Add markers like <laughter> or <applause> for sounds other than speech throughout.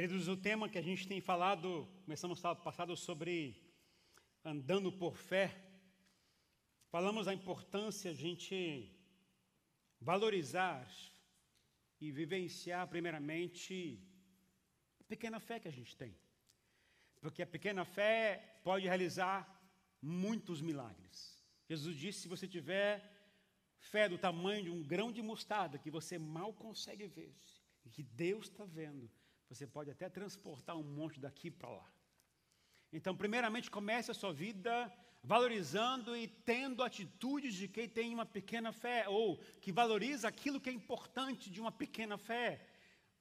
Queridos, o tema que a gente tem falado, começamos sábado passado sobre andando por fé. Falamos a importância de a gente valorizar e vivenciar primeiramente a pequena fé que a gente tem. Porque a pequena fé pode realizar muitos milagres. Jesus disse: se você tiver fé do tamanho de um grão de mostarda, que você mal consegue ver, que Deus está vendo, você pode até transportar um monte daqui para lá. Então, primeiramente, comece a sua vida valorizando e tendo atitudes de quem tem uma pequena fé, ou que valoriza aquilo que é importante de uma pequena fé.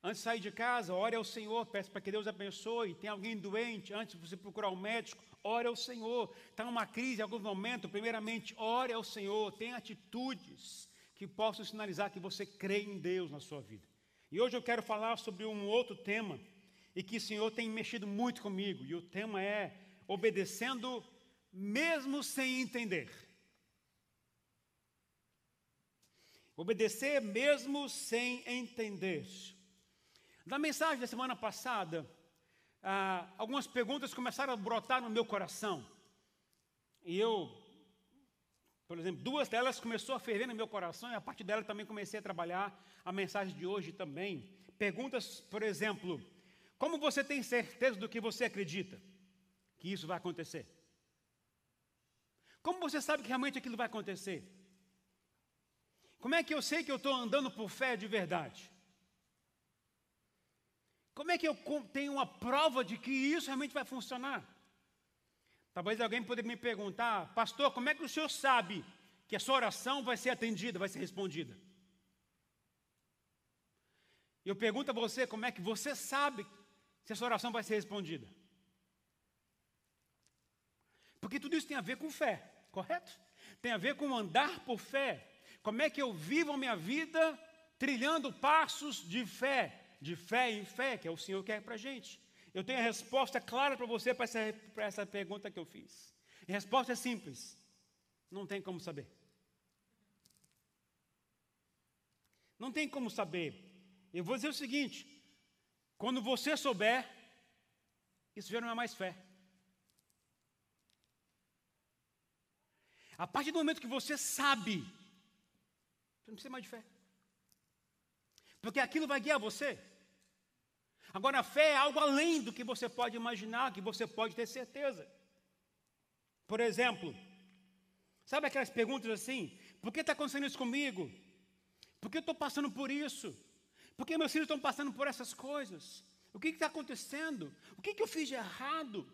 Antes de sair de casa, ore ao Senhor, peça para que Deus abençoe. Tem alguém doente, antes de você procurar um médico, ore ao Senhor. Está numa crise em algum momento, primeiramente, ore ao Senhor. Tenha atitudes que possam sinalizar que você crê em Deus na sua vida. E hoje eu quero falar sobre um outro tema e que o Senhor tem mexido muito comigo, e o tema é obedecendo mesmo sem entender. Obedecer mesmo sem entender. Na mensagem da semana passada, ah, algumas perguntas começaram a brotar no meu coração. E eu, por exemplo, duas delas começou a ferver no meu coração e a partir dela também comecei a trabalhar a mensagem de hoje também. Perguntas, por exemplo, como você tem certeza do que você acredita que isso vai acontecer? Como você sabe que realmente aquilo vai acontecer? Como é que eu sei que eu estou andando por fé de verdade? Como é que eu tenho uma prova de que isso realmente vai funcionar? Talvez alguém poderia me perguntar, pastor, como é que o senhor sabe que a sua oração vai ser atendida, vai ser respondida? Eu pergunto a você como é que você sabe se a sua oração vai ser respondida. Porque tudo isso tem a ver com fé, correto? Tem a ver com andar por fé. Como é que eu vivo a minha vida trilhando passos de fé, de fé em fé, que é o Senhor quer para a gente. Eu tenho a resposta clara para você para essa, para essa pergunta que eu fiz. a resposta é simples: não tem como saber. Não tem como saber. Eu vou dizer o seguinte: quando você souber, isso já não é mais fé. A partir do momento que você sabe, você não precisa mais de fé. Porque aquilo vai guiar você. Agora, a fé é algo além do que você pode imaginar, que você pode ter certeza. Por exemplo, sabe aquelas perguntas assim? Por que está acontecendo isso comigo? Por que eu estou passando por isso? Por que meus filhos estão passando por essas coisas? O que está acontecendo? O que, que eu fiz de errado?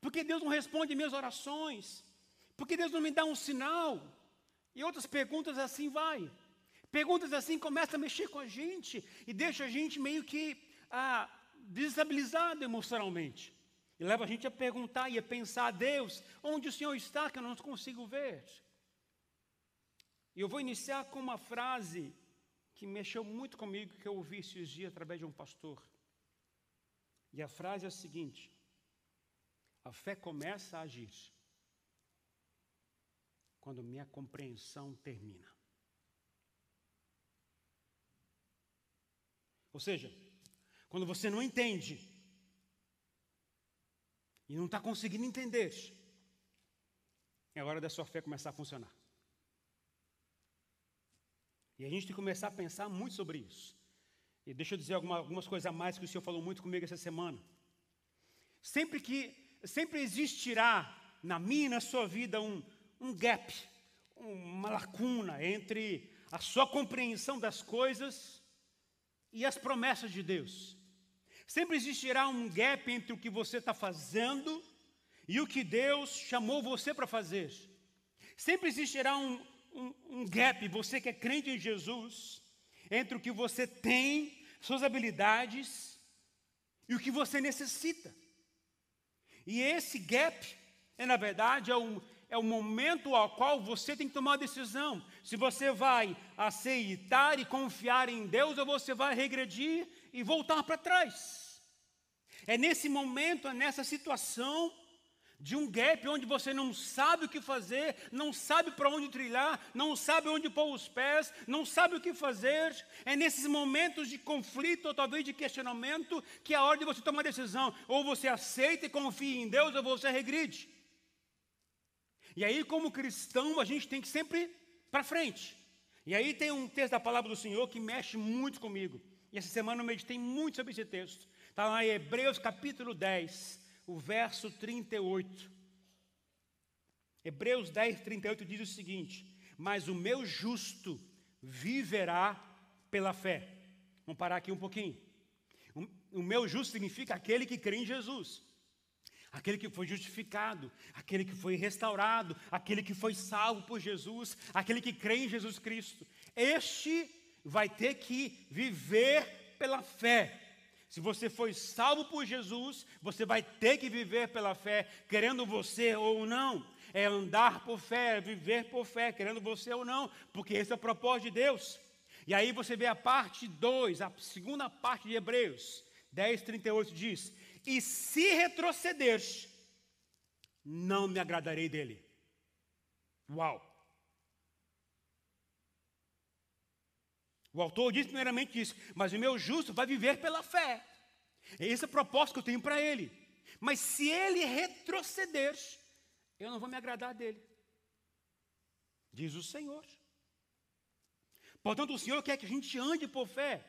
Por que Deus não responde minhas orações? Por que Deus não me dá um sinal? E outras perguntas assim vai. Perguntas assim começam a mexer com a gente e deixa a gente meio que ah, desestabilizado emocionalmente. E leva a gente a perguntar e a pensar, Deus, onde o Senhor está que eu não consigo ver? E eu vou iniciar com uma frase que mexeu muito comigo, que eu ouvi esses dias através de um pastor. E a frase é a seguinte: a fé começa a agir quando minha compreensão termina. Ou seja, quando você não entende e não está conseguindo entender, é hora da sua fé começar a funcionar. E a gente tem que começar a pensar muito sobre isso. E deixa eu dizer alguma, algumas coisas a mais que o Senhor falou muito comigo essa semana. Sempre que, sempre existirá na minha e na sua vida um, um gap, uma lacuna entre a sua compreensão das coisas e as promessas de Deus. Sempre existirá um gap entre o que você está fazendo e o que Deus chamou você para fazer. Sempre existirá um, um, um gap, você que é crente em Jesus, entre o que você tem, suas habilidades e o que você necessita. E esse gap, é, na verdade, é um, é o momento ao qual você tem que tomar uma decisão. Se você vai aceitar e confiar em Deus ou você vai regredir e voltar para trás. É nesse momento, é nessa situação de um gap onde você não sabe o que fazer, não sabe para onde trilhar, não sabe onde pôr os pés, não sabe o que fazer. É nesses momentos de conflito ou talvez de questionamento que é a hora de você tomar decisão. Ou você aceita e confia em Deus, ou você regride. E aí, como cristão, a gente tem que sempre para frente. E aí tem um texto da palavra do Senhor que mexe muito comigo. E essa semana eu meditei muito sobre esse texto. Está lá em Hebreus capítulo 10 o verso 38. Hebreus 10, 38 diz o seguinte: Mas o meu justo viverá pela fé. Vamos parar aqui um pouquinho. O meu justo significa aquele que crê em Jesus, aquele que foi justificado, aquele que foi restaurado, aquele que foi salvo por Jesus, aquele que crê em Jesus Cristo. Este vai ter que viver pela fé. Se você foi salvo por Jesus, você vai ter que viver pela fé, querendo você ou não. É andar por fé, é viver por fé, querendo você ou não, porque esse é o propósito de Deus. E aí você vê a parte 2, a segunda parte de Hebreus 10, 38 diz: E se retrocederes, não me agradarei dele. Uau! O autor diz primeiramente isso, mas o meu justo vai viver pela fé. Esse é o propósito que eu tenho para ele. Mas se ele retroceder, eu não vou me agradar dele. Diz o Senhor. Portanto, o Senhor quer que a gente ande por fé.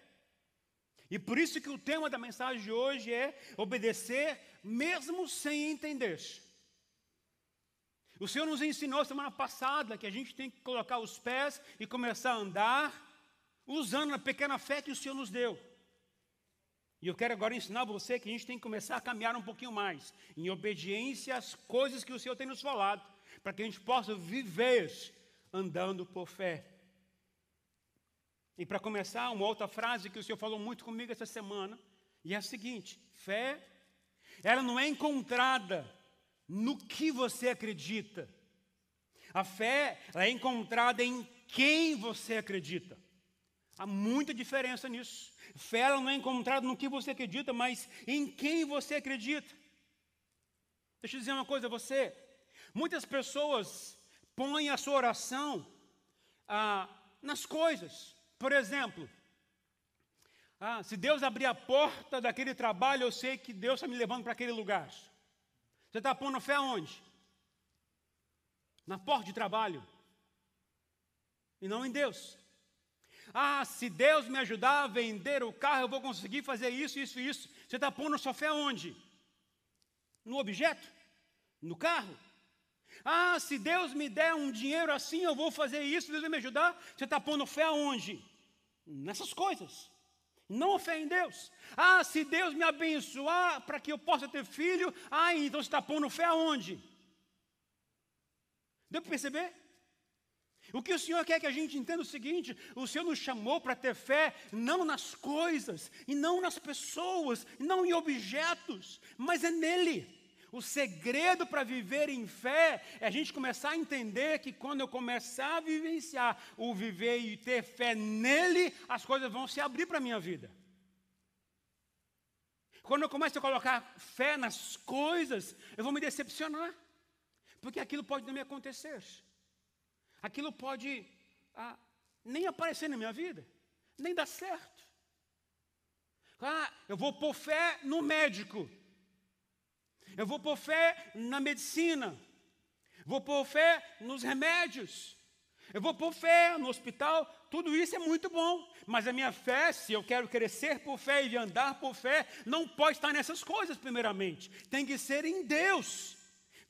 E por isso que o tema da mensagem de hoje é obedecer mesmo sem entender. O Senhor nos ensinou semana passada que a gente tem que colocar os pés e começar a andar usando a pequena fé que o Senhor nos deu. E eu quero agora ensinar você que a gente tem que começar a caminhar um pouquinho mais, em obediência às coisas que o Senhor tem nos falado, para que a gente possa viver andando por fé. E para começar, uma outra frase que o Senhor falou muito comigo essa semana, e é a seguinte: fé, ela não é encontrada no que você acredita. A fé ela é encontrada em quem você acredita. Há muita diferença nisso. Fé não é encontrada no que você acredita, mas em quem você acredita. Deixa eu dizer uma coisa a você. Muitas pessoas põem a sua oração ah, nas coisas. Por exemplo, ah, se Deus abrir a porta daquele trabalho, eu sei que Deus está me levando para aquele lugar. Você está pondo fé aonde? Na porta de trabalho. E não em Deus. Ah, se Deus me ajudar a vender o carro, eu vou conseguir fazer isso, isso e isso. Você está pondo sua fé onde? No objeto? No carro? Ah, se Deus me der um dinheiro assim, eu vou fazer isso, Deus vai me ajudar. Você está pondo fé aonde? Nessas coisas. Não fé em Deus. Ah, se Deus me abençoar para que eu possa ter filho, ah, então você está pondo fé aonde? Deu para perceber? O que o Senhor quer que a gente entenda é o seguinte: o Senhor nos chamou para ter fé não nas coisas, e não nas pessoas, e não em objetos, mas é nele. O segredo para viver em fé é a gente começar a entender que quando eu começar a vivenciar o viver e ter fé nele, as coisas vão se abrir para a minha vida. Quando eu começo a colocar fé nas coisas, eu vou me decepcionar, porque aquilo pode não me acontecer aquilo pode ah, nem aparecer na minha vida, nem dar certo. Ah, eu vou pôr fé no médico, eu vou pôr fé na medicina, vou pôr fé nos remédios, eu vou pôr fé no hospital, tudo isso é muito bom, mas a minha fé, se eu quero crescer por fé e andar por fé, não pode estar nessas coisas, primeiramente, tem que ser em Deus.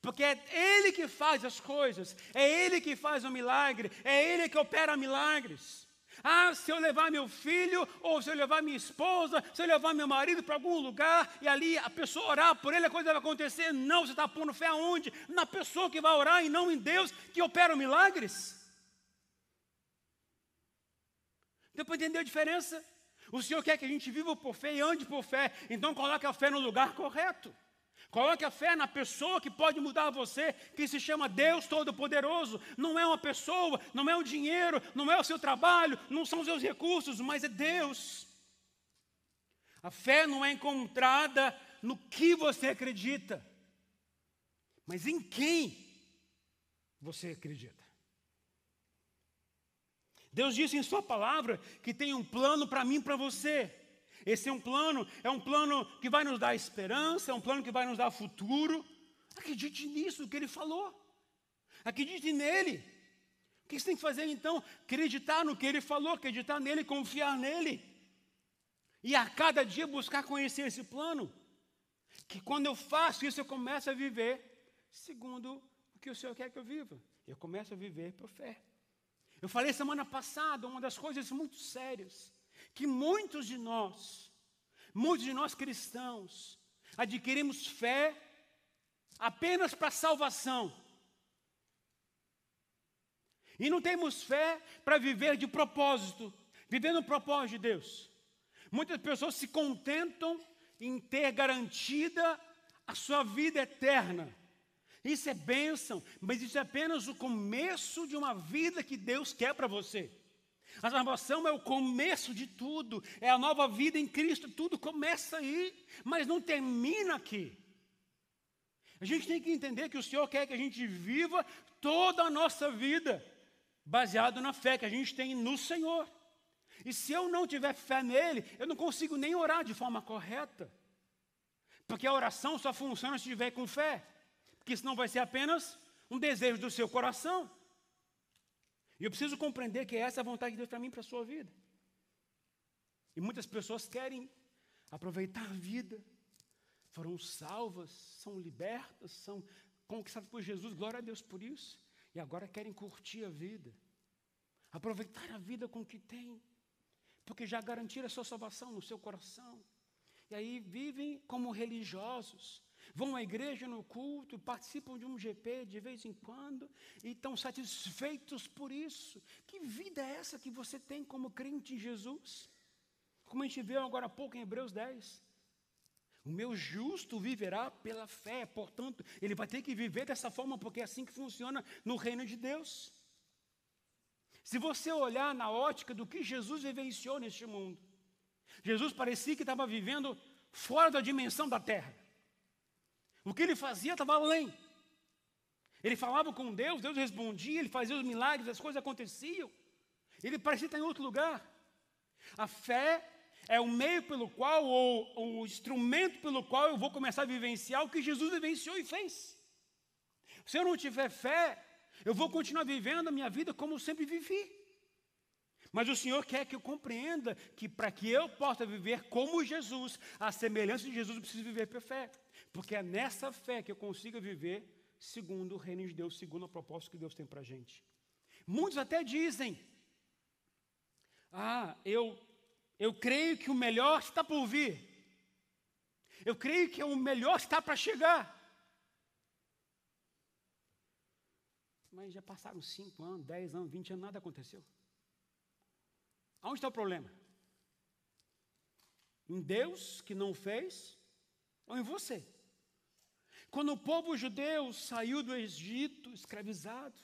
Porque é Ele que faz as coisas, é Ele que faz o milagre, é Ele que opera milagres. Ah, se eu levar meu filho, ou se eu levar minha esposa, se eu levar meu marido para algum lugar e ali a pessoa orar por ele, a coisa vai acontecer. Não, você está pondo fé aonde? Na pessoa que vai orar e não em Deus que opera milagres. Deu para entender a diferença? O Senhor quer que a gente viva por fé e ande por fé, então coloque a fé no lugar correto. Coloque a fé na pessoa que pode mudar você, que se chama Deus Todo-Poderoso. Não é uma pessoa, não é o dinheiro, não é o seu trabalho, não são os seus recursos, mas é Deus. A fé não é encontrada no que você acredita. mas em quem você acredita. Deus disse em Sua palavra que tem um plano para mim e para você. Esse é um plano, é um plano que vai nos dar esperança, é um plano que vai nos dar futuro. Acredite nisso que Ele falou. Acredite nele. O que você tem que fazer então? Acreditar no que Ele falou, acreditar nele, confiar nele. E a cada dia buscar conhecer esse plano. Que quando eu faço isso, eu começo a viver segundo o que o Senhor quer que eu viva. Eu começo a viver por fé. Eu falei semana passada uma das coisas muito sérias que muitos de nós, muitos de nós cristãos, adquirimos fé apenas para salvação. E não temos fé para viver de propósito, viver no propósito de Deus. Muitas pessoas se contentam em ter garantida a sua vida eterna. Isso é bênção, mas isso é apenas o começo de uma vida que Deus quer para você. A salvação é o começo de tudo, é a nova vida em Cristo, tudo começa aí, mas não termina aqui. A gente tem que entender que o Senhor quer que a gente viva toda a nossa vida baseado na fé que a gente tem no Senhor. E se eu não tiver fé nele, eu não consigo nem orar de forma correta. Porque a oração só funciona se tiver com fé. Porque senão vai ser apenas um desejo do seu coração. E eu preciso compreender que essa é a vontade de Deus para mim para a sua vida. E muitas pessoas querem aproveitar a vida, foram salvas, são libertas, são conquistadas por Jesus, glória a Deus por isso. E agora querem curtir a vida, aproveitar a vida com o que tem, porque já garantiram a sua salvação no seu coração. E aí vivem como religiosos, vão à igreja no culto, participam de um GP de vez em quando e estão satisfeitos por isso. Que vida é essa que você tem como crente em Jesus? Como a gente viu agora há pouco em Hebreus 10. O meu justo viverá pela fé, portanto, ele vai ter que viver dessa forma, porque é assim que funciona no reino de Deus. Se você olhar na ótica do que Jesus vivenciou neste mundo, Jesus parecia que estava vivendo fora da dimensão da terra. O que ele fazia estava além. Ele falava com Deus, Deus respondia, ele fazia os milagres, as coisas aconteciam. Ele parecia estar em outro lugar. A fé é o meio pelo qual, ou o instrumento pelo qual eu vou começar a vivenciar o que Jesus vivenciou e fez. Se eu não tiver fé, eu vou continuar vivendo a minha vida como sempre vivi. Mas o Senhor quer que eu compreenda que para que eu possa viver como Jesus, a semelhança de Jesus, eu preciso viver por fé. Porque é nessa fé que eu consiga viver segundo o reino de Deus, segundo o propósito que Deus tem para a gente. Muitos até dizem: Ah, eu, eu creio que o melhor está por vir. Eu creio que o melhor está para chegar. Mas já passaram 5 anos, 10 anos, 20 anos, nada aconteceu. Aonde está o problema? Em Deus que não fez ou em você? Quando o povo judeu saiu do Egito escravizado,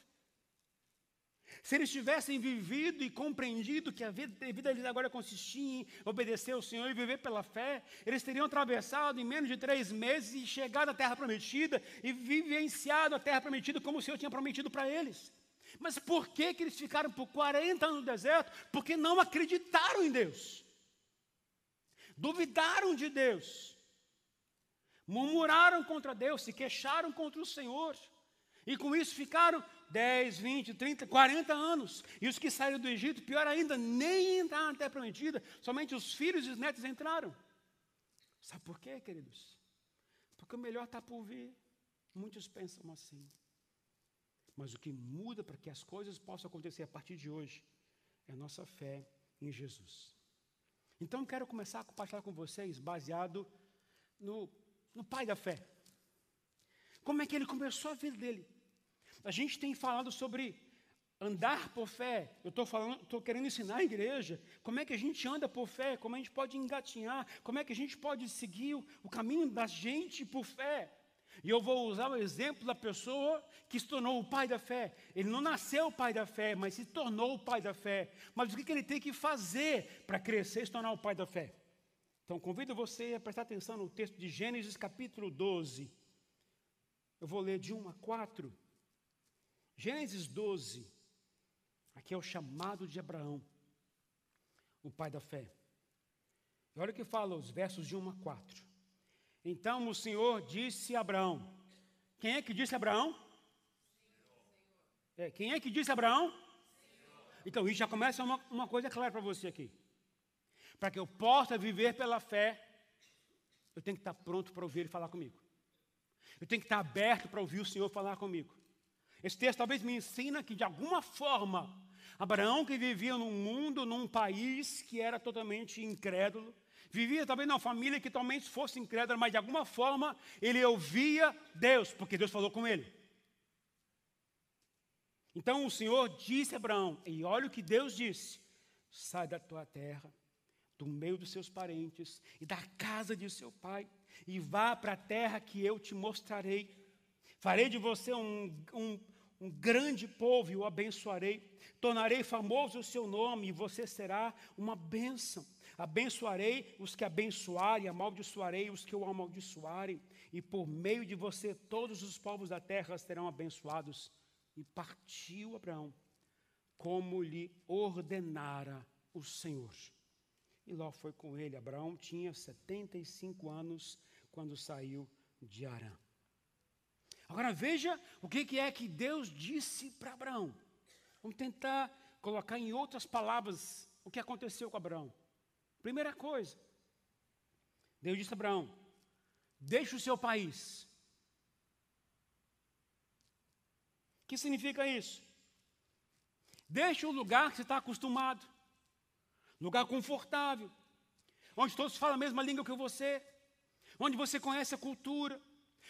se eles tivessem vivido e compreendido que a vida, a deles agora consistia em obedecer ao Senhor e viver pela fé, eles teriam atravessado em menos de três meses e chegado à terra prometida e vivenciado a terra prometida como o Senhor tinha prometido para eles. Mas por que, que eles ficaram por 40 anos no deserto? Porque não acreditaram em Deus, duvidaram de Deus, murmuraram contra Deus, se queixaram contra o Senhor. E com isso ficaram 10, 20, 30, 40 anos. E os que saíram do Egito, pior ainda, nem entraram na terra prometida, somente os filhos e os netos entraram. Sabe por quê, queridos? Porque o melhor está por vir. Muitos pensam assim. Mas o que muda para que as coisas possam acontecer a partir de hoje é a nossa fé em Jesus. Então quero começar a compartilhar com vocês baseado no no pai da fé. Como é que ele começou a vida dele? A gente tem falado sobre andar por fé. Eu estou falando, estou querendo ensinar a igreja como é que a gente anda por fé, como a gente pode engatinhar, como é que a gente pode seguir o, o caminho da gente por fé. E eu vou usar o exemplo da pessoa que se tornou o pai da fé. Ele não nasceu o pai da fé, mas se tornou o pai da fé. Mas o que, que ele tem que fazer para crescer e se tornar o pai da fé? Então, convido você a prestar atenção no texto de Gênesis capítulo 12. Eu vou ler de 1 a 4. Gênesis 12. Aqui é o chamado de Abraão, o pai da fé. E olha o que fala os versos de 1 a 4. Então o Senhor disse a Abraão. Quem é que disse a Abraão? É, quem é que disse a Abraão? Então, isso já começa uma, uma coisa clara para você aqui. Para que eu possa viver pela fé, eu tenho que estar pronto para ouvir ele falar comigo. Eu tenho que estar aberto para ouvir o Senhor falar comigo. Esse texto talvez me ensina que, de alguma forma, Abraão, que vivia num mundo, num país que era totalmente incrédulo, vivia talvez numa família que talvez fosse incrédula, mas de alguma forma ele ouvia Deus, porque Deus falou com ele. Então o Senhor disse a Abraão, e olha o que Deus disse: sai da tua terra, do meio dos seus parentes e da casa de seu pai, e vá para a terra que eu te mostrarei. Farei de você um, um, um grande povo e o abençoarei. Tornarei famoso o seu nome e você será uma bênção. Abençoarei os que abençoarem, amaldiçoarei os que o amaldiçoarem, e por meio de você todos os povos da terra serão abençoados. E partiu Abraão, como lhe ordenara o Senhor. E Ló foi com ele. Abraão tinha 75 anos quando saiu de Arã. Agora veja o que é que Deus disse para Abraão. Vamos tentar colocar em outras palavras o que aconteceu com Abraão. Primeira coisa, Deus disse a Abraão: deixe o seu país. O que significa isso? Deixe o lugar que você está acostumado, lugar confortável, onde todos falam a mesma língua que você, onde você conhece a cultura,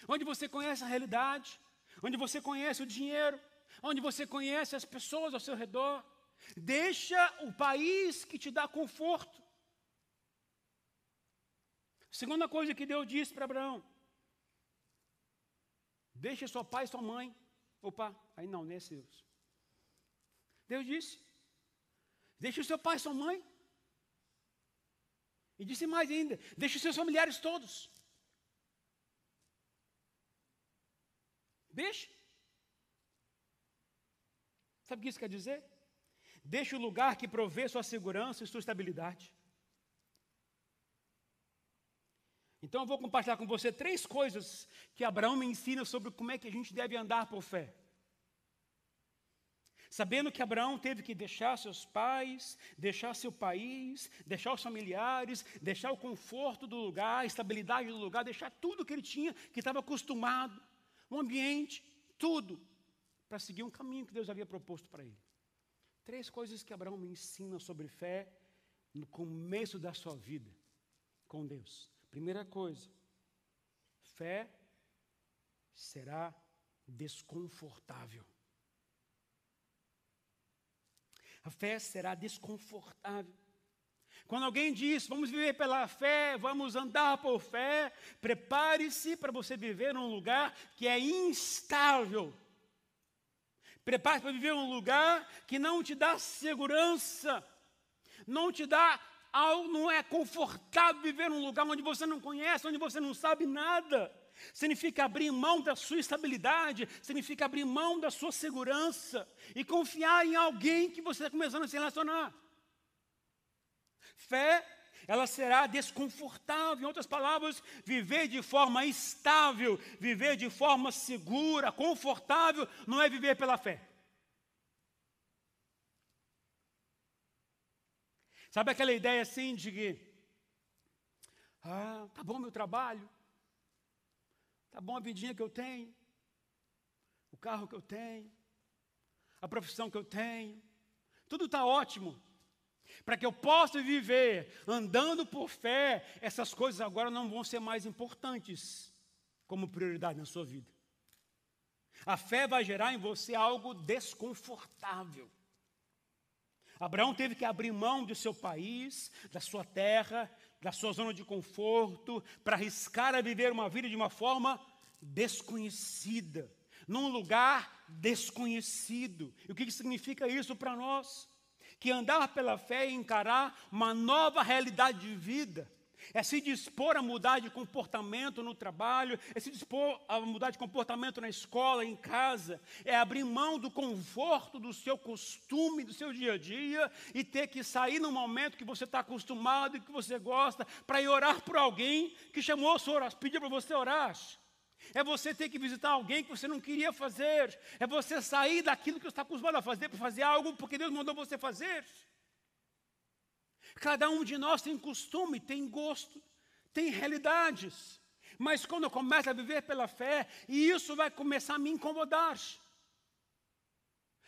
onde você conhece a realidade, onde você conhece o dinheiro, onde você conhece as pessoas ao seu redor. Deixa o país que te dá conforto. Segunda coisa que Deus disse para Abraão: Deixa seu pai e sua mãe. Opa, aí não, nesse Deus. Deus disse: Deixa o seu pai e sua mãe. E disse mais ainda: Deixa os seus familiares todos. Deixa. Sabe o que isso quer dizer? Deixa o lugar que provê sua segurança e sua estabilidade. Então eu vou compartilhar com você três coisas que Abraão me ensina sobre como é que a gente deve andar por fé. Sabendo que Abraão teve que deixar seus pais, deixar seu país, deixar os familiares, deixar o conforto do lugar, a estabilidade do lugar, deixar tudo que ele tinha, que estava acostumado, o ambiente, tudo, para seguir um caminho que Deus havia proposto para ele. Três coisas que Abraão me ensina sobre fé no começo da sua vida com Deus. Primeira coisa, fé será desconfortável. A fé será desconfortável. Quando alguém diz, vamos viver pela fé, vamos andar por fé, prepare-se para você viver num lugar que é instável. Prepare-se para viver num lugar que não te dá segurança, não te dá não é confortável viver num lugar onde você não conhece, onde você não sabe nada. Significa abrir mão da sua estabilidade, significa abrir mão da sua segurança e confiar em alguém que você está começando a se relacionar. Fé, ela será desconfortável. Em outras palavras, viver de forma estável, viver de forma segura, confortável, não é viver pela fé. Sabe aquela ideia assim de que, ah, tá bom meu trabalho, tá bom a vidinha que eu tenho, o carro que eu tenho, a profissão que eu tenho, tudo está ótimo. Para que eu possa viver andando por fé, essas coisas agora não vão ser mais importantes como prioridade na sua vida. A fé vai gerar em você algo desconfortável. Abraão teve que abrir mão do seu país, da sua terra, da sua zona de conforto, para arriscar a viver uma vida de uma forma desconhecida, num lugar desconhecido. E o que significa isso para nós? Que andar pela fé é encarar uma nova realidade de vida, é se dispor a mudar de comportamento no trabalho, é se dispor a mudar de comportamento na escola, em casa, é abrir mão do conforto do seu costume, do seu dia a dia e ter que sair no momento que você está acostumado e que você gosta para ir orar por alguém que chamou a sua oração, pediu para você orar. É você ter que visitar alguém que você não queria fazer. É você sair daquilo que você está acostumado a fazer para fazer algo porque Deus mandou você fazer. Cada um de nós tem costume, tem gosto, tem realidades. Mas quando eu começo a viver pela fé, e isso vai começar a me incomodar.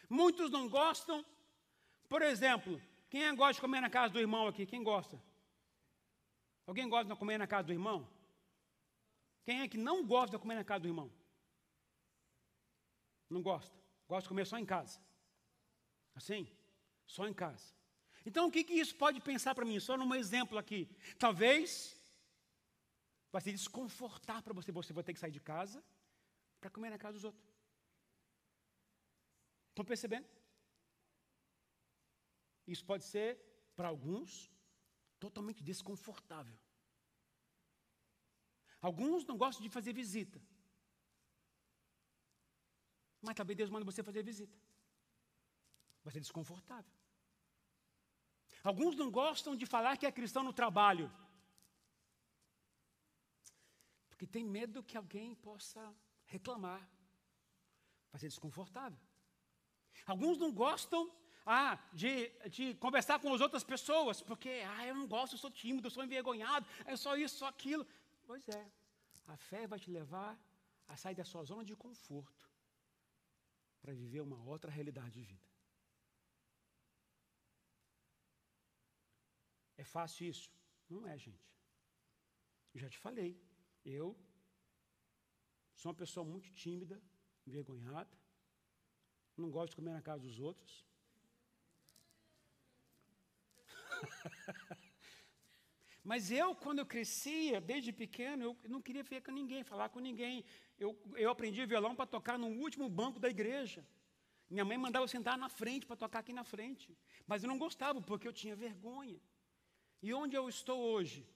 Muitos não gostam. Por exemplo, quem gosta de comer na casa do irmão aqui? Quem gosta? Alguém gosta de comer na casa do irmão? Quem é que não gosta de comer na casa do irmão? Não gosta. Gosta de comer só em casa. Assim? Só em casa. Então, o que, que isso pode pensar para mim? Só num exemplo aqui. Talvez vai se desconfortar para você. Você vai ter que sair de casa para comer na casa dos outros. Estão percebendo? Isso pode ser, para alguns, totalmente desconfortável. Alguns não gostam de fazer visita. Mas talvez Deus manda você fazer visita. Vai ser desconfortável. Alguns não gostam de falar que é cristão no trabalho. Porque tem medo que alguém possa reclamar. Vai ser desconfortável. Alguns não gostam ah, de, de conversar com as outras pessoas, porque ah, eu não gosto, eu sou tímido, eu sou envergonhado, é só isso, só aquilo. Pois é, a fé vai te levar a sair da sua zona de conforto para viver uma outra realidade de vida. É fácil isso? Não é, gente. Já te falei. Eu sou uma pessoa muito tímida, envergonhada. Não gosto de comer na casa dos outros. <laughs> Mas eu, quando eu crescia, desde pequeno, eu não queria ver com ninguém, falar com ninguém. Eu, eu aprendi violão para tocar no último banco da igreja. Minha mãe mandava eu sentar na frente para tocar aqui na frente. Mas eu não gostava, porque eu tinha vergonha. E onde eu estou hoje?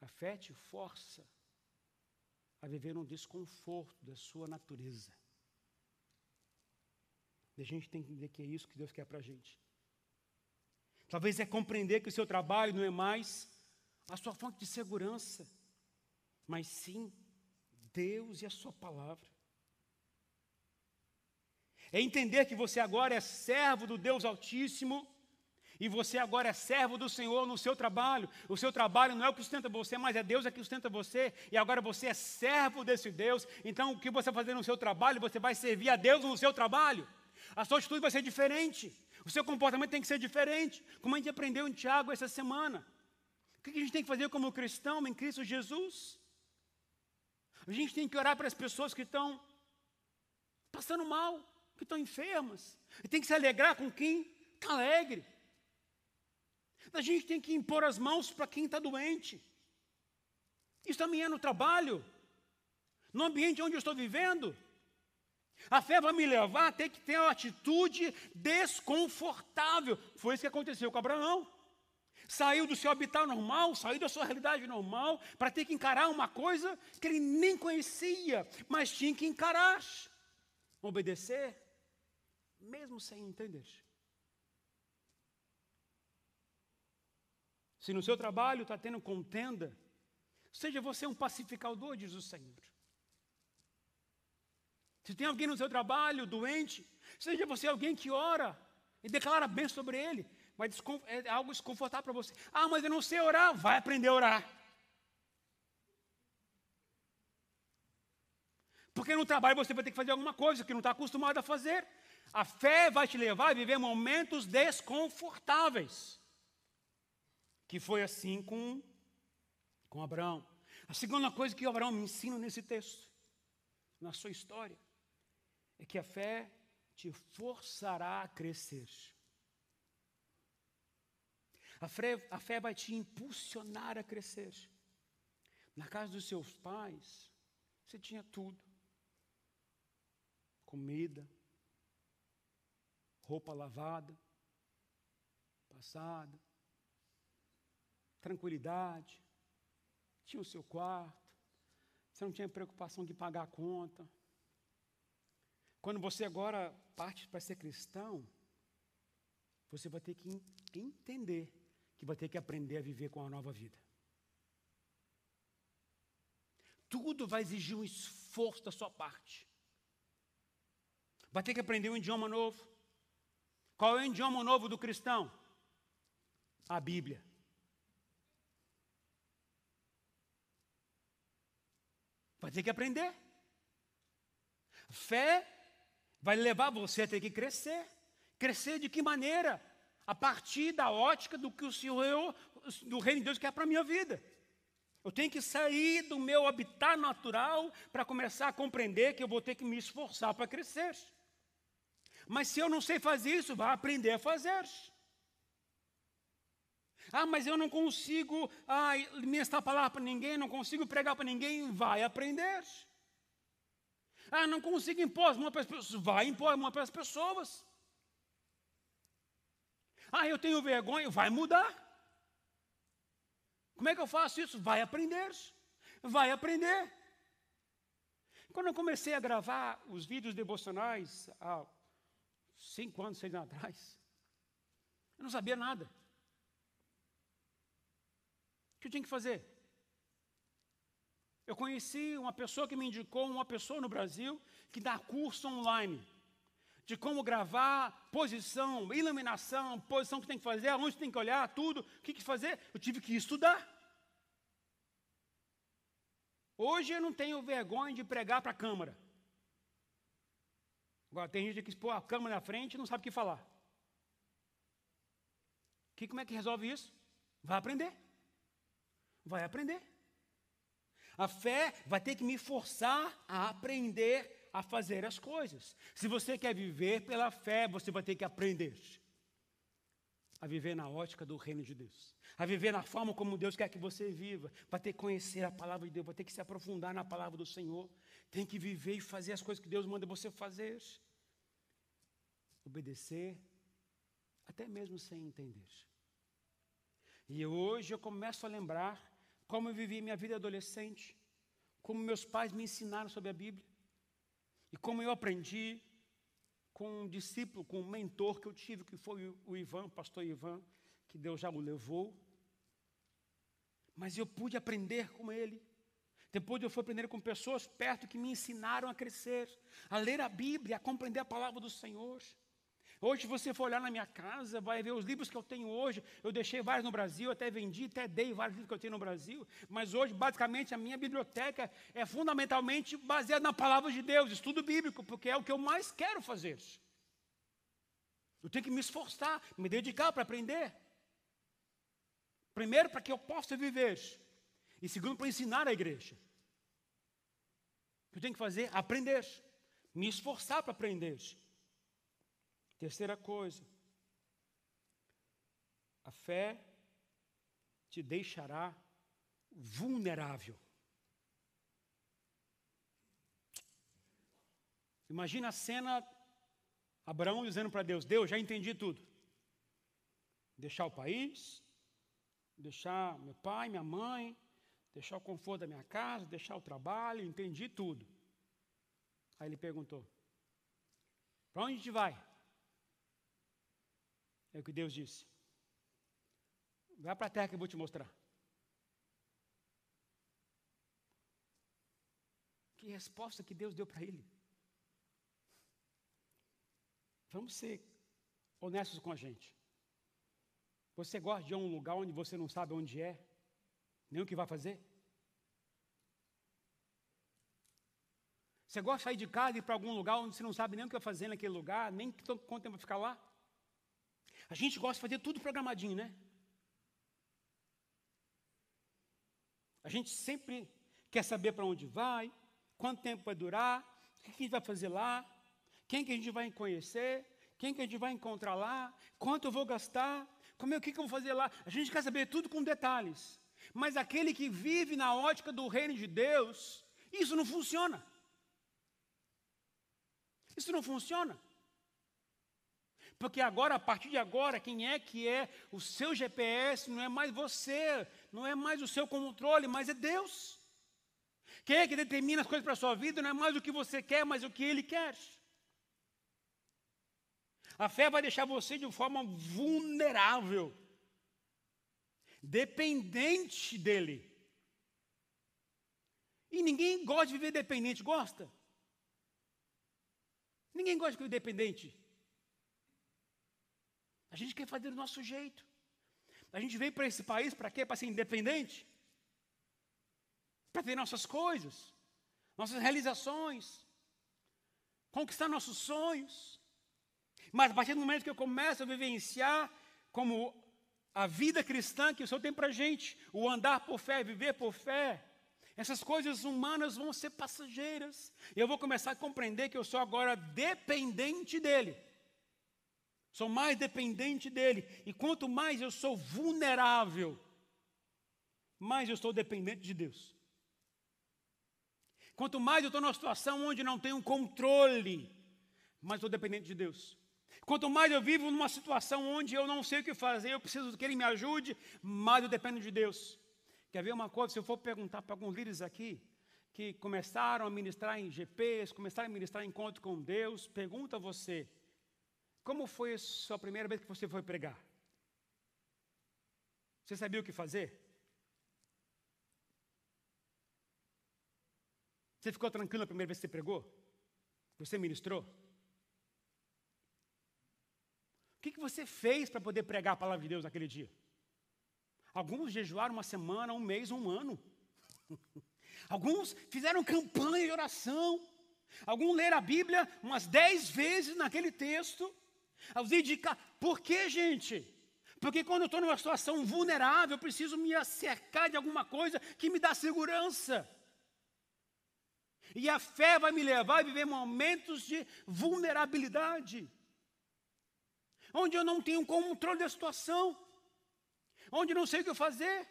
A fé te força a viver um desconforto da sua natureza. E a gente tem que entender que é isso que Deus quer para a gente. Talvez é compreender que o seu trabalho não é mais a sua fonte de segurança, mas sim Deus e a sua palavra. É entender que você agora é servo do Deus Altíssimo e você agora é servo do Senhor no seu trabalho. O seu trabalho não é o que sustenta você, mas é Deus é que sustenta você. E agora você é servo desse Deus. Então, o que você fazer no seu trabalho, você vai servir a Deus no seu trabalho. A sua atitude vai ser diferente. O seu comportamento tem que ser diferente. Como a gente aprendeu em Tiago essa semana. O que a gente tem que fazer como cristão em Cristo Jesus? A gente tem que orar para as pessoas que estão passando mal, que estão enfermas. E tem que se alegrar com quem está alegre. A gente tem que impor as mãos para quem está doente. Isso também é no trabalho, no ambiente onde eu estou vivendo. A fé vai me levar a ter que ter uma atitude desconfortável. Foi isso que aconteceu com Abraão. Saiu do seu habitat normal, saiu da sua realidade normal, para ter que encarar uma coisa que ele nem conhecia, mas tinha que encarar. Obedecer, mesmo sem entender. Se no seu trabalho está tendo contenda, seja você um pacificador, diz o Senhor. Se tem alguém no seu trabalho doente, seja você alguém que ora e declara bem sobre ele. Mas é algo desconfortável para você. Ah, mas eu não sei orar. Vai aprender a orar. Porque no trabalho você vai ter que fazer alguma coisa que não está acostumado a fazer. A fé vai te levar a viver momentos desconfortáveis que foi assim com, com Abraão. A segunda coisa que Abraão me ensina nesse texto, na sua história, é que a fé te forçará a crescer. A fé, a fé vai te impulsionar a crescer. Na casa dos seus pais, você tinha tudo: comida, roupa lavada, passada, tranquilidade, tinha o seu quarto, você não tinha preocupação de pagar a conta. Quando você agora parte para ser cristão, você vai ter que entender que vai ter que aprender a viver com a nova vida. Tudo vai exigir um esforço da sua parte. Vai ter que aprender um idioma novo. Qual é o idioma novo do cristão? A Bíblia. Vai ter que aprender. Fé vai levar você a ter que crescer. Crescer de que maneira? A partir da ótica do que o Senhor, do reino de Deus quer para a minha vida. Eu tenho que sair do meu habitat natural para começar a compreender que eu vou ter que me esforçar para crescer. Mas se eu não sei fazer isso, vá aprender a fazer. Ah, mas eu não consigo ah, ministrar a palavra para ninguém, não consigo pregar para ninguém. Vai aprender. Ah, não consigo impor as mãos para as pessoas. Vai impor as mãos para as pessoas. Ah, eu tenho vergonha. Vai mudar. Como é que eu faço isso? Vai aprender. Vai aprender. Quando eu comecei a gravar os vídeos devocionais há cinco anos, seis anos atrás, eu não sabia nada que eu tinha que fazer? Eu conheci uma pessoa que me indicou, uma pessoa no Brasil, que dá curso online de como gravar, posição, iluminação, posição que tem que fazer, aonde tem que olhar, tudo, o que, que fazer. Eu tive que estudar. Hoje eu não tenho vergonha de pregar para a câmara. Agora tem gente que expor a câmera na frente e não sabe o que falar. Que, como é que resolve isso? Vai aprender vai aprender. A fé vai ter que me forçar a aprender a fazer as coisas. Se você quer viver pela fé, você vai ter que aprender a viver na ótica do reino de Deus, a viver na forma como Deus quer que você viva, vai ter que conhecer a palavra de Deus, vai ter que se aprofundar na palavra do Senhor, tem que viver e fazer as coisas que Deus manda você fazer, obedecer, até mesmo sem entender. E hoje eu começo a lembrar como eu vivi minha vida adolescente, como meus pais me ensinaram sobre a Bíblia, e como eu aprendi com um discípulo, com um mentor que eu tive, que foi o Ivan, o pastor Ivan, que Deus já o levou. Mas eu pude aprender com ele. Depois eu fui aprender com pessoas perto que me ensinaram a crescer, a ler a Bíblia, a compreender a palavra do Senhor. Hoje, você for olhar na minha casa, vai ver os livros que eu tenho hoje. Eu deixei vários no Brasil, até vendi, até dei vários livros que eu tenho no Brasil. Mas hoje, basicamente, a minha biblioteca é fundamentalmente baseada na palavra de Deus, estudo bíblico, porque é o que eu mais quero fazer. Eu tenho que me esforçar, me dedicar para aprender. Primeiro, para que eu possa viver. E segundo, para ensinar a igreja. O que eu tenho que fazer? Aprender. Me esforçar para aprender. Terceira coisa, a fé te deixará vulnerável. Imagina a cena, Abraão dizendo para Deus: Deus, já entendi tudo. Deixar o país, deixar meu pai, minha mãe, deixar o conforto da minha casa, deixar o trabalho, entendi tudo. Aí ele perguntou: Para onde a gente vai? É o que Deus disse. Vai para a terra que eu vou te mostrar. Que resposta que Deus deu para ele. Vamos ser honestos com a gente. Você gosta de ir a um lugar onde você não sabe onde é, nem o que vai fazer? Você gosta de sair de casa e ir para algum lugar onde você não sabe nem o que vai fazer naquele lugar, nem quanto tempo vai ficar lá? A gente gosta de fazer tudo programadinho, né? A gente sempre quer saber para onde vai, quanto tempo vai durar, o que a gente vai fazer lá, quem que a gente vai conhecer, quem que a gente vai encontrar lá, quanto eu vou gastar, como é, o que, que eu vou fazer lá. A gente quer saber tudo com detalhes. Mas aquele que vive na ótica do reino de Deus, isso não funciona. Isso não funciona. Porque agora, a partir de agora, quem é que é o seu GPS não é mais você, não é mais o seu controle, mas é Deus. Quem é que determina as coisas para a sua vida não é mais o que você quer, mas o que Ele quer. A fé vai deixar você de forma vulnerável, dependente dEle. E ninguém gosta de viver dependente, gosta? Ninguém gosta de viver dependente. A gente quer fazer do nosso jeito. A gente veio para esse país para quê? Para ser independente. Para ter nossas coisas, nossas realizações, conquistar nossos sonhos. Mas a partir do momento que eu começo a vivenciar como a vida cristã que o Senhor tem para a gente, o andar por fé, viver por fé, essas coisas humanas vão ser passageiras. E eu vou começar a compreender que eu sou agora dependente dEle. Sou mais dependente dele. E quanto mais eu sou vulnerável, mais eu estou dependente de Deus. Quanto mais eu estou numa situação onde não tenho controle, mais estou dependente de Deus. Quanto mais eu vivo numa situação onde eu não sei o que fazer, eu preciso que Ele me ajude, mais eu dependo de Deus. Quer ver uma coisa? Se eu for perguntar para alguns líderes aqui, que começaram a ministrar em GPs, começaram a ministrar em encontro com Deus, pergunta a você, como foi a sua primeira vez que você foi pregar? Você sabia o que fazer? Você ficou tranquilo a primeira vez que você pregou? Você ministrou? O que, que você fez para poder pregar a palavra de Deus naquele dia? Alguns jejuaram uma semana, um mês, um ano. <laughs> Alguns fizeram campanha de oração. Alguns leram a Bíblia umas dez vezes naquele texto. Aos indicar. Por que, gente? Porque quando eu estou numa situação vulnerável, eu preciso me acercar de alguma coisa que me dá segurança. E a fé vai me levar a viver momentos de vulnerabilidade, onde eu não tenho controle da situação, onde não sei o que fazer.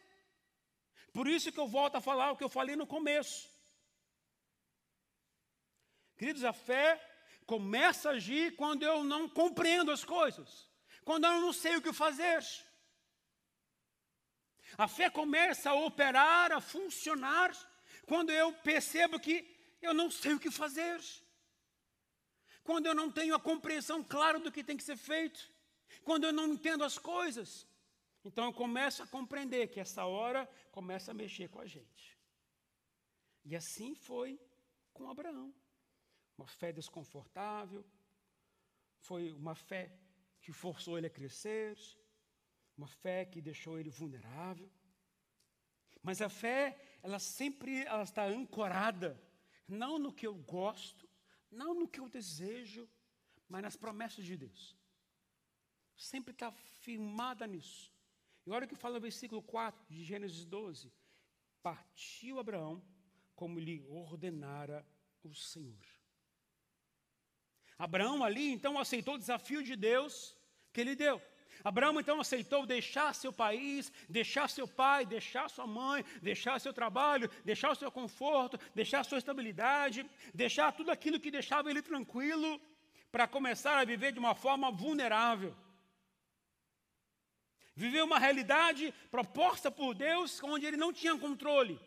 Por isso que eu volto a falar o que eu falei no começo. Queridos, a fé começa a agir quando eu não compreendo as coisas, quando eu não sei o que fazer. A fé começa a operar, a funcionar, quando eu percebo que eu não sei o que fazer, quando eu não tenho a compreensão clara do que tem que ser feito, quando eu não entendo as coisas. Então eu começo a compreender que essa hora começa a mexer com a gente. E assim foi com Abraão uma fé desconfortável, foi uma fé que forçou ele a crescer, uma fé que deixou ele vulnerável. Mas a fé, ela sempre ela está ancorada, não no que eu gosto, não no que eu desejo, mas nas promessas de Deus. Sempre está firmada nisso. E olha o que fala o versículo 4 de Gênesis 12: Partiu Abraão como lhe ordenara o Senhor. Abraão ali então aceitou o desafio de Deus que ele deu. Abraão então aceitou deixar seu país, deixar seu pai, deixar sua mãe, deixar seu trabalho, deixar o seu conforto, deixar sua estabilidade, deixar tudo aquilo que deixava ele tranquilo, para começar a viver de uma forma vulnerável. Viver uma realidade proposta por Deus onde ele não tinha controle.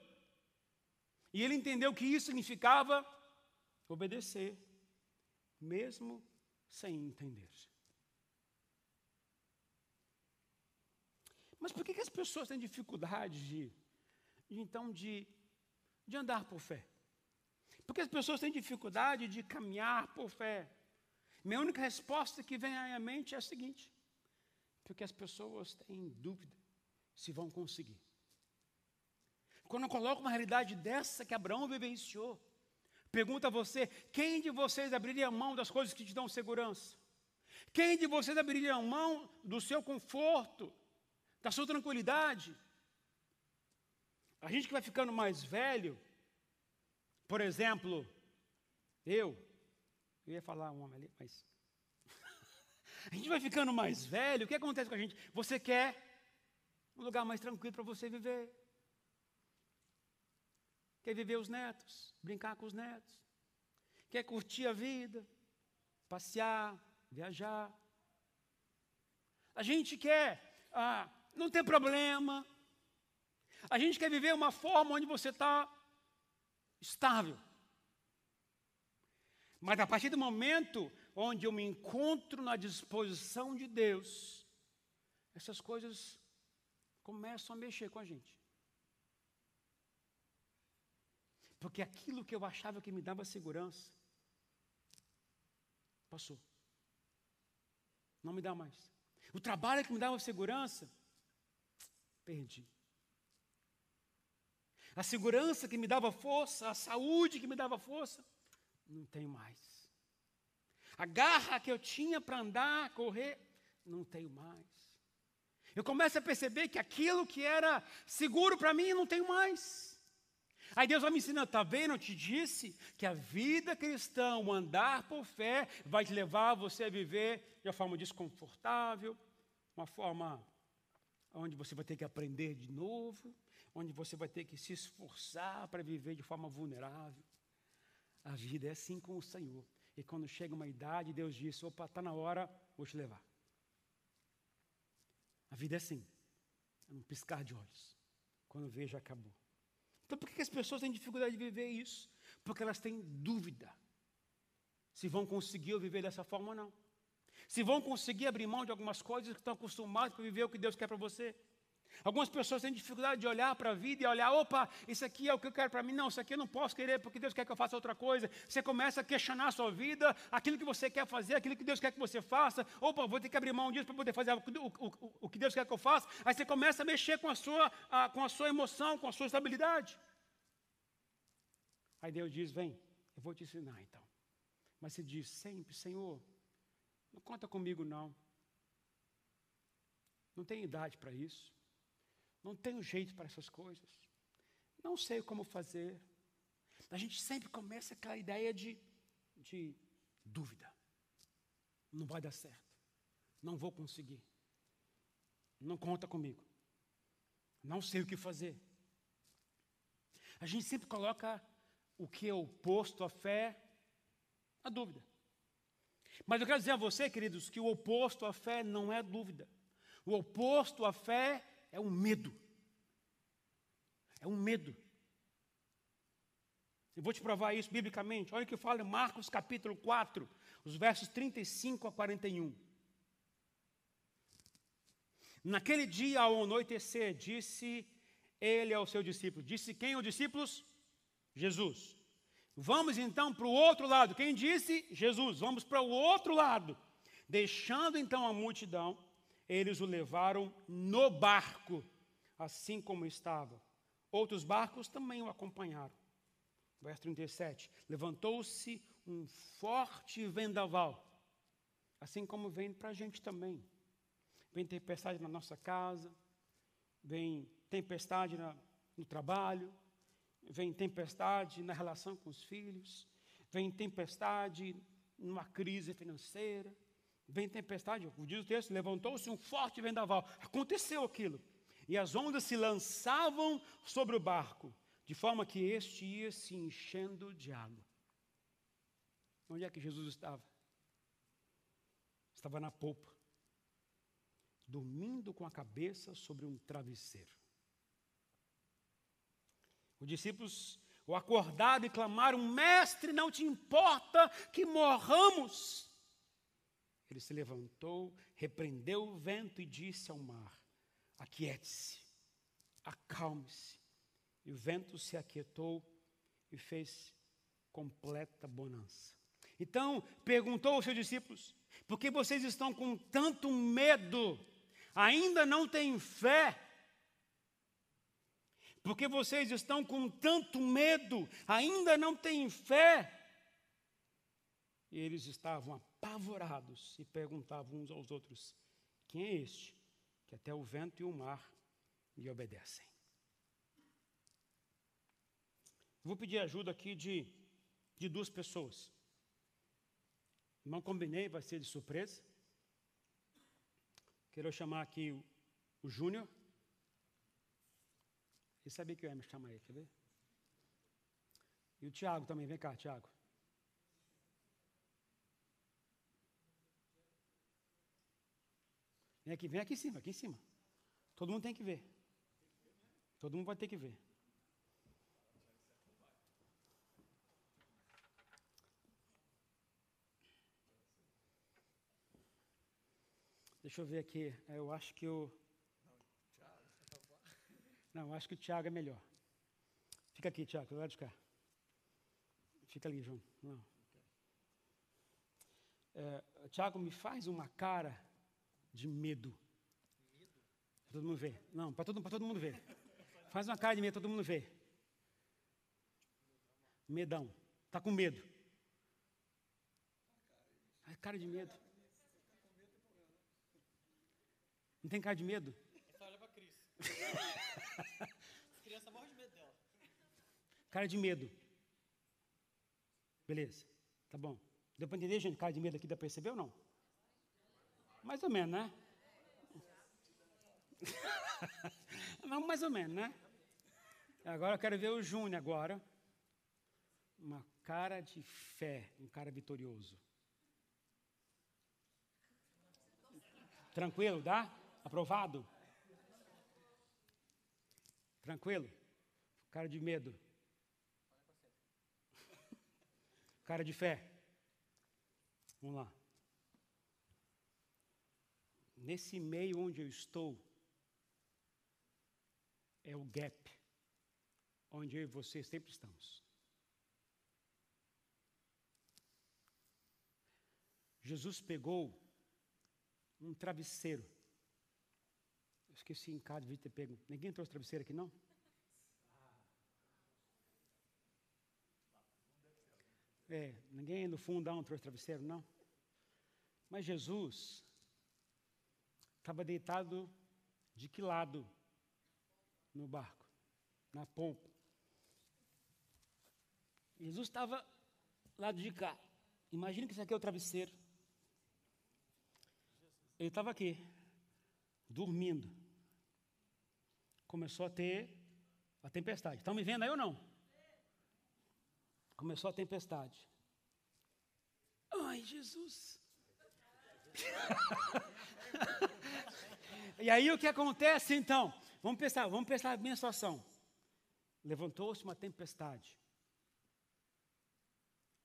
E ele entendeu que isso significava obedecer mesmo sem entender. Mas por que, que as pessoas têm dificuldade de, de então, de, de andar por fé? Porque as pessoas têm dificuldade de caminhar por fé. Minha única resposta que vem à minha mente é a seguinte: porque as pessoas têm dúvida se vão conseguir. Quando eu coloco uma realidade dessa que Abraão vivenciou, Pergunta a você: quem de vocês abriria mão das coisas que te dão segurança? Quem de vocês abriria mão do seu conforto, da sua tranquilidade? A gente que vai ficando mais velho, por exemplo, eu, eu ia falar um homem ali, mas. <laughs> a gente vai ficando mais velho, o que acontece com a gente? Você quer um lugar mais tranquilo para você viver quer viver os netos, brincar com os netos, quer curtir a vida, passear, viajar. A gente quer ah, não ter problema. A gente quer viver uma forma onde você está estável. Mas a partir do momento onde eu me encontro na disposição de Deus, essas coisas começam a mexer com a gente. Porque aquilo que eu achava que me dava segurança, passou. Não me dá mais. O trabalho que me dava segurança, perdi. A segurança que me dava força, a saúde que me dava força, não tenho mais. A garra que eu tinha para andar, correr, não tenho mais. Eu começo a perceber que aquilo que era seguro para mim, não tenho mais. Aí Deus vai me ensinar, está vendo? Eu te disse que a vida cristã, o andar por fé, vai te levar você a viver de uma forma desconfortável, uma forma onde você vai ter que aprender de novo, onde você vai ter que se esforçar para viver de forma vulnerável. A vida é assim com o Senhor. E quando chega uma idade, Deus diz: opa, está na hora, vou te levar. A vida é assim, é um piscar de olhos. Quando vejo, acabou. Então, por que as pessoas têm dificuldade de viver isso? Porque elas têm dúvida se vão conseguir viver dessa forma ou não. Se vão conseguir abrir mão de algumas coisas que estão acostumados para viver o que Deus quer para você. Algumas pessoas têm dificuldade de olhar para a vida e olhar, opa, isso aqui é o que eu quero para mim. Não, isso aqui eu não posso querer porque Deus quer que eu faça outra coisa. Você começa a questionar a sua vida, aquilo que você quer fazer, aquilo que Deus quer que você faça. Opa, vou ter que abrir mão disso para poder fazer o, o, o, o, que Deus quer que eu faça. Aí você começa a mexer com a, sua, a, com a sua emoção, com a sua estabilidade. Aí Deus diz: Vem, eu vou te ensinar então. Mas você diz sempre: Senhor, não conta comigo não. Não tenho idade para isso. Não tenho jeito para essas coisas. Não sei como fazer. A gente sempre começa com aquela ideia de, de dúvida. Não vai dar certo. Não vou conseguir. Não conta comigo. Não sei o que fazer. A gente sempre coloca o que é oposto à fé, a dúvida. Mas eu quero dizer a você, queridos, que o oposto à fé não é dúvida. O oposto à fé é um medo. É um medo. Eu vou te provar isso biblicamente. Olha o que fala em Marcos capítulo 4, os versos 35 a 41. Naquele dia, ao anoitecer, disse ele aos seus discípulos: Disse quem os discípulos? Jesus. Vamos então para o outro lado. Quem disse? Jesus. Vamos para o outro lado. Deixando então a multidão, eles o levaram no barco, assim como estava. Outros barcos também o acompanharam. Verso 37. Levantou-se um forte vendaval, assim como vem para a gente também. Vem tempestade na nossa casa, vem tempestade na, no trabalho, vem tempestade na relação com os filhos, vem tempestade numa crise financeira, vem tempestade, diz o texto, levantou-se um forte vendaval. Aconteceu aquilo. E as ondas se lançavam sobre o barco, de forma que este ia se enchendo de água. Onde é que Jesus estava? Estava na polpa, dormindo com a cabeça sobre um travesseiro. Os discípulos o acordaram e clamaram: Mestre, não te importa que morramos? Ele se levantou, repreendeu o vento e disse ao mar: Aquiete-se, acalme-se. E o vento se aquietou e fez completa bonança. Então perguntou aos seus discípulos: Por que vocês estão com tanto medo? Ainda não têm fé? porque vocês estão com tanto medo, ainda não têm fé. E eles estavam apavorados e perguntavam uns aos outros: Quem é este que até o vento e o mar lhe obedecem? Vou pedir ajuda aqui de, de duas pessoas. Não combinei, vai ser de surpresa. Quero chamar aqui o, o Júnior. E sabia que eu ia me chamar aí, quer ver? E o Tiago também, vem cá, Tiago. Vem aqui, vem aqui em cima, aqui em cima. Todo mundo tem que ver. Todo mundo vai ter que ver. Deixa eu ver aqui. É, eu acho que o. Não, eu acho que o Tiago é melhor. Fica aqui, Tiago, do lado de cá. Fica ali, João. Não. É, Tiago, me faz uma cara de medo. Para todo mundo ver. Não, para todo, todo mundo ver. Faz uma cara de medo, todo mundo ver. Medão. Está com medo. A cara de medo. Não tem cara de medo? Olha Cris. <laughs> As crianças morrem de medo dela. Cara de medo. Beleza. Tá bom. Deu para entender, gente? Cara de medo aqui, dá para perceber ou não? Mais ou menos, né? <laughs> não, mais ou menos, né? Agora eu quero ver o Júnior agora. Uma cara de fé, um cara vitorioso. Tranquilo, dá? Aprovado? Tranquilo? Cara de medo. Cara de fé. Vamos lá. Nesse meio onde eu estou, é o gap, onde eu e você sempre estamos. Jesus pegou um travesseiro. Eu esqueci em casa, devia ter pego. Ninguém trouxe travesseiro aqui, não? É, ninguém no fundão trouxe travesseiro, não? Mas Jesus estava deitado de que lado no barco? Na pompa. Jesus estava lado de cá. Imagina que isso aqui é o travesseiro. Ele estava aqui, dormindo. Começou a ter a tempestade. Estão me vendo aí ou não? Começou a tempestade. Ai, Jesus. <laughs> e aí o que acontece então? Vamos pensar, vamos pensar a situação. Levantou-se uma tempestade.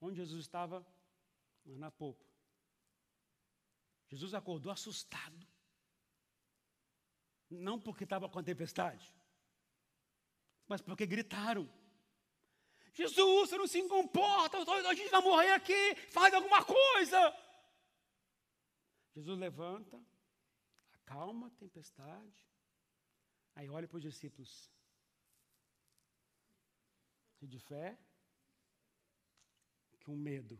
Onde Jesus estava? Na popa. Jesus acordou assustado. Não porque estava com a tempestade, mas porque gritaram. Jesus, você não se comporta, a gente vai morrer aqui, faz alguma coisa. Jesus levanta, acalma a tempestade, aí olha para os discípulos. E de fé, que um medo.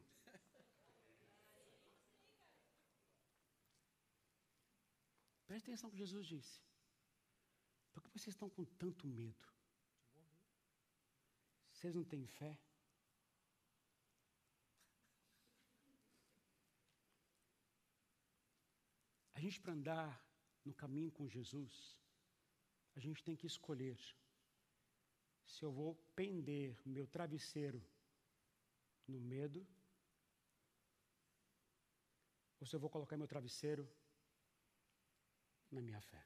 Preste atenção no que Jesus disse. Por que vocês estão com tanto medo? Vocês não têm fé? A gente, para andar no caminho com Jesus, a gente tem que escolher se eu vou pender meu travesseiro no medo ou se eu vou colocar meu travesseiro na minha fé.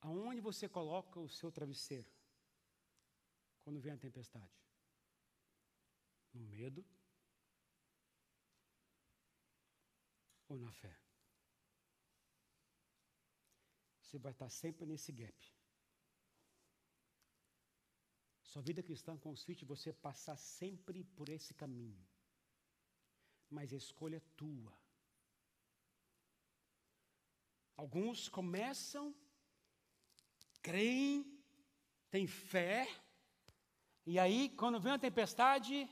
Aonde você coloca o seu travesseiro quando vem a tempestade? No medo ou na fé? Você vai estar sempre nesse gap. Sua vida cristã consiste em você passar sempre por esse caminho. Mas a escolha é tua. Alguns começam creem, têm fé, e aí, quando vem a tempestade,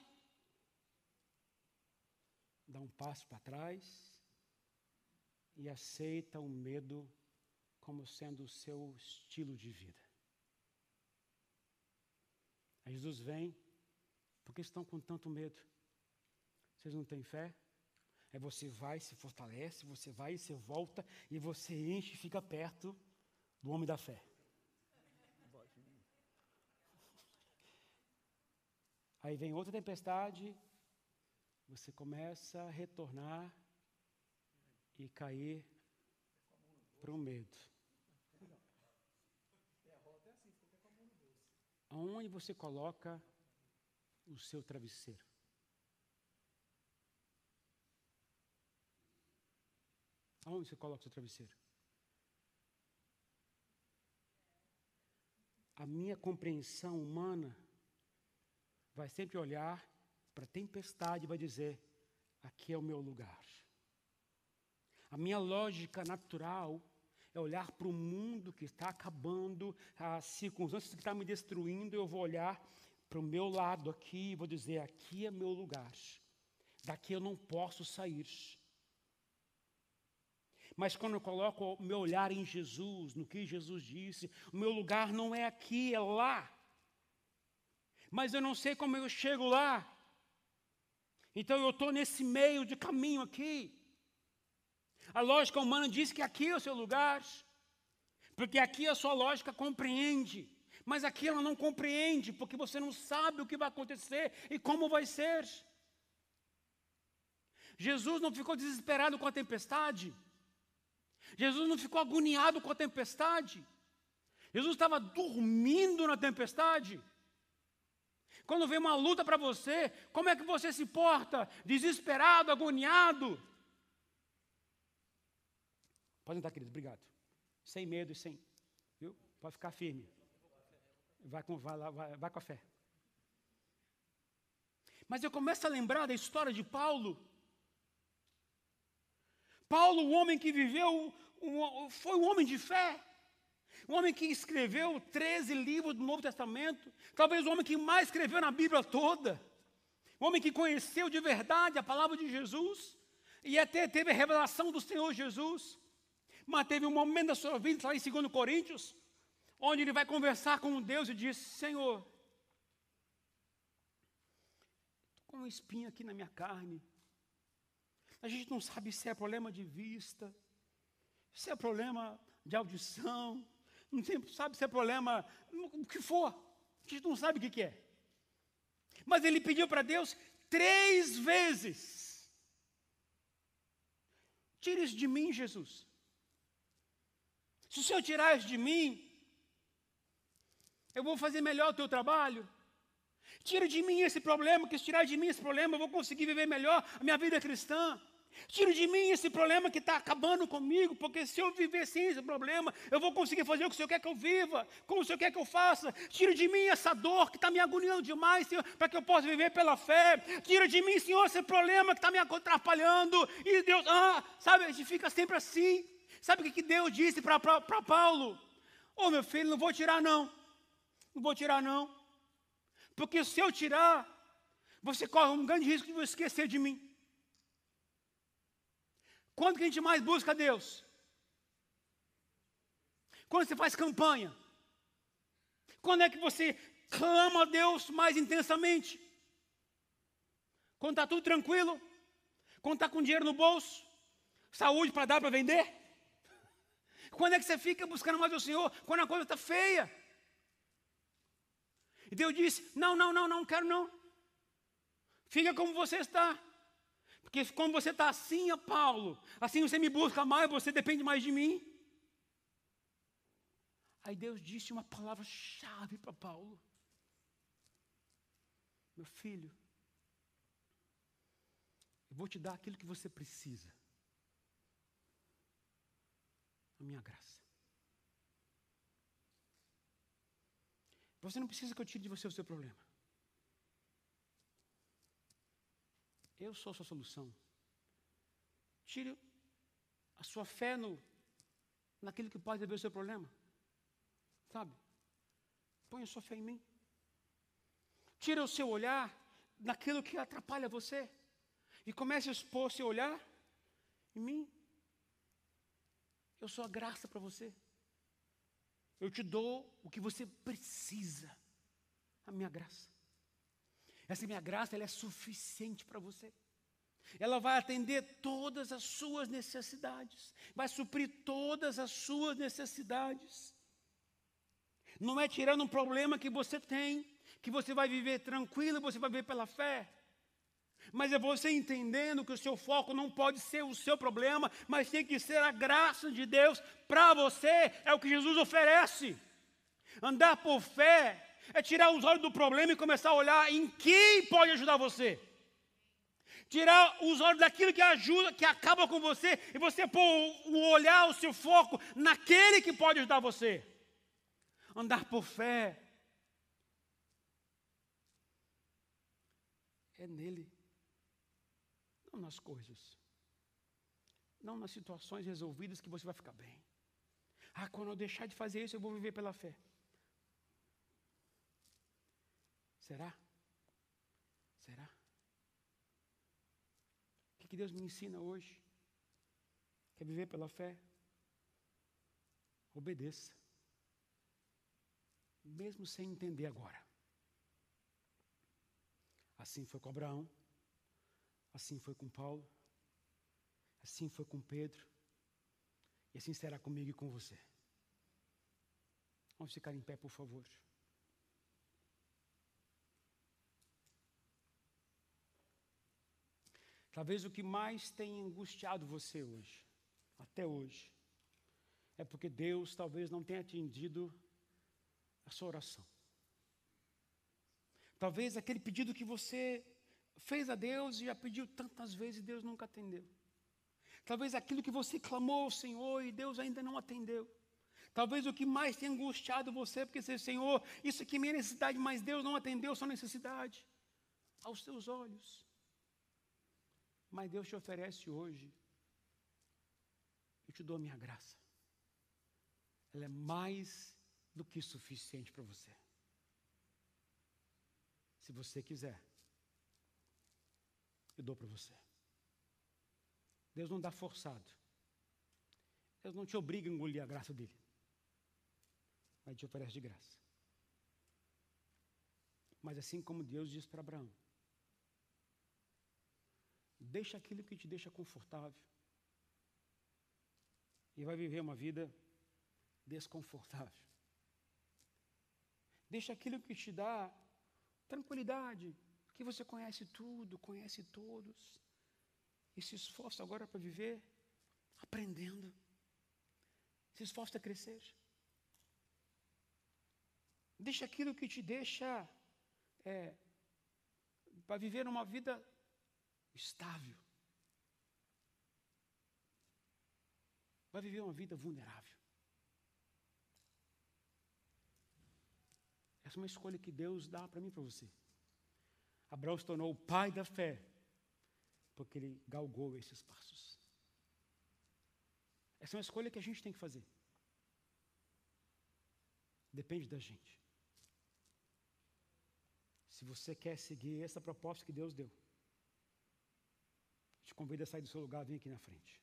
dá um passo para trás e aceita o medo como sendo o seu estilo de vida. Aí Jesus vem, por que estão com tanto medo? Vocês não têm fé? Aí você vai, se fortalece, você vai e você volta, e você enche e fica perto do homem da fé. Aí vem outra tempestade você começa a retornar e cair para o medo. Aonde você coloca o seu travesseiro? Aonde você coloca o seu travesseiro? A minha compreensão humana vai sempre olhar para a tempestade e vai dizer: aqui é o meu lugar. A minha lógica natural é olhar para o mundo que está acabando, as circunstâncias que estão me destruindo, eu vou olhar para o meu lado aqui e vou dizer: aqui é meu lugar, daqui eu não posso sair. Mas quando eu coloco o meu olhar em Jesus, no que Jesus disse, o meu lugar não é aqui, é lá. Mas eu não sei como eu chego lá. Então eu estou nesse meio de caminho aqui. A lógica humana diz que aqui é o seu lugar, porque aqui a sua lógica compreende, mas aqui ela não compreende, porque você não sabe o que vai acontecer e como vai ser. Jesus não ficou desesperado com a tempestade, Jesus não ficou agoniado com a tempestade, Jesus estava dormindo na tempestade. Quando vem uma luta para você, como é que você se porta? Desesperado, agoniado? Pode entrar, querido, obrigado. Sem medo e sem. Viu? Pode ficar firme. Vai com, vai, lá, vai, vai com a fé. Mas eu começo a lembrar da história de Paulo. Paulo, o homem que viveu, um, foi um homem de fé. Um homem que escreveu 13 livros do Novo Testamento. Talvez o homem que mais escreveu na Bíblia toda. Um homem que conheceu de verdade a palavra de Jesus. E até teve a revelação do Senhor Jesus. Mas teve um momento da sua vida, lá em 2 Coríntios, onde ele vai conversar com Deus e diz: Senhor, estou com uma espinha aqui na minha carne. A gente não sabe se é problema de vista, se é problema de audição, não sabe se é problema, o que for. A gente não sabe o que, que é. Mas ele pediu para Deus três vezes: Tire isso de mim, Jesus. Se o Senhor tirar isso de mim, eu vou fazer melhor o teu trabalho. Tira de mim esse problema, que se tirar de mim esse problema, eu vou conseguir viver melhor a minha vida cristã. Tira de mim esse problema que está acabando comigo, porque se eu viver sem esse problema, eu vou conseguir fazer o que o Senhor quer que eu viva, como o Senhor quer que eu faça. Tira de mim essa dor que está me agoniando demais, Senhor, para que eu possa viver pela fé. Tira de mim, Senhor, esse problema que está me atrapalhando. E Deus, ah, sabe, a gente fica sempre assim. Sabe o que Deus disse para Paulo? Ô oh, meu filho, não vou tirar não. Não vou tirar não. Porque se eu tirar, você corre um grande risco de esquecer de mim. Quando que a gente mais busca Deus? Quando você faz campanha? Quando é que você clama a Deus mais intensamente? Quando está tudo tranquilo? Quando está com dinheiro no bolso? Saúde para dar para vender? Quando é que você fica buscando mais o Senhor? Quando a coisa está feia. E Deus disse: Não, não, não, não quero não. Fica como você está. Porque como você está assim, Paulo, assim você me busca mais, você depende mais de mim. Aí Deus disse uma palavra-chave para Paulo: Meu filho, eu vou te dar aquilo que você precisa a minha graça. Você não precisa que eu tire de você o seu problema. Eu sou a sua solução. Tire a sua fé no, naquilo que pode resolver o seu problema. Sabe? Põe a sua fé em mim. Tire o seu olhar naquilo que atrapalha você. E comece a expor seu olhar em mim. Eu sou a graça para você. Eu te dou o que você precisa. A minha graça. Essa minha graça ela é suficiente para você. Ela vai atender todas as suas necessidades, vai suprir todas as suas necessidades. Não é tirando um problema que você tem, que você vai viver tranquilo, você vai viver pela fé. Mas é você entendendo que o seu foco não pode ser o seu problema, mas tem que ser a graça de Deus para você, é o que Jesus oferece. Andar por fé é tirar os olhos do problema e começar a olhar em quem pode ajudar você. Tirar os olhos daquilo que ajuda, que acaba com você, e você pôr o olhar, o seu foco naquele que pode ajudar você. Andar por fé é nele, não nas coisas, não nas situações resolvidas que você vai ficar bem. Ah, quando eu deixar de fazer isso, eu vou viver pela fé. Será? Será? O que, Deus me ensina hoje? Quer viver pela fé? Obedeça. Mesmo sem entender agora. Assim foi com Abraão, assim foi com Paulo, assim foi com Pedro, e assim será comigo e com você. Vamos ficar em pé, por favor. Talvez o que mais tenha angustiado você hoje, até hoje, é porque Deus talvez não tenha atendido a sua oração. Talvez aquele pedido que você fez a Deus e já pediu tantas vezes e Deus nunca atendeu. Talvez aquilo que você clamou ao Senhor e Deus ainda não atendeu. Talvez o que mais tenha angustiado você, porque você, Senhor, isso aqui é minha necessidade, mas Deus não atendeu sua necessidade aos seus olhos. Mas Deus te oferece hoje, eu te dou a minha graça. Ela é mais do que suficiente para você. Se você quiser, eu dou para você. Deus não dá forçado. Deus não te obriga a engolir a graça dele. Mas te oferece de graça. Mas assim como Deus diz para Abraão: Deixa aquilo que te deixa confortável. E vai viver uma vida desconfortável. Deixa aquilo que te dá tranquilidade, que você conhece tudo, conhece todos. E se esforça agora para viver aprendendo. Se esforça a crescer. Deixa aquilo que te deixa é, para viver uma vida estável. Vai viver uma vida vulnerável. Essa é uma escolha que Deus dá para mim e para você. Abraão se tornou o pai da fé, porque ele galgou esses passos. Essa é uma escolha que a gente tem que fazer. Depende da gente. Se você quer seguir essa proposta que Deus deu, convido a sair do seu lugar, vem aqui na frente.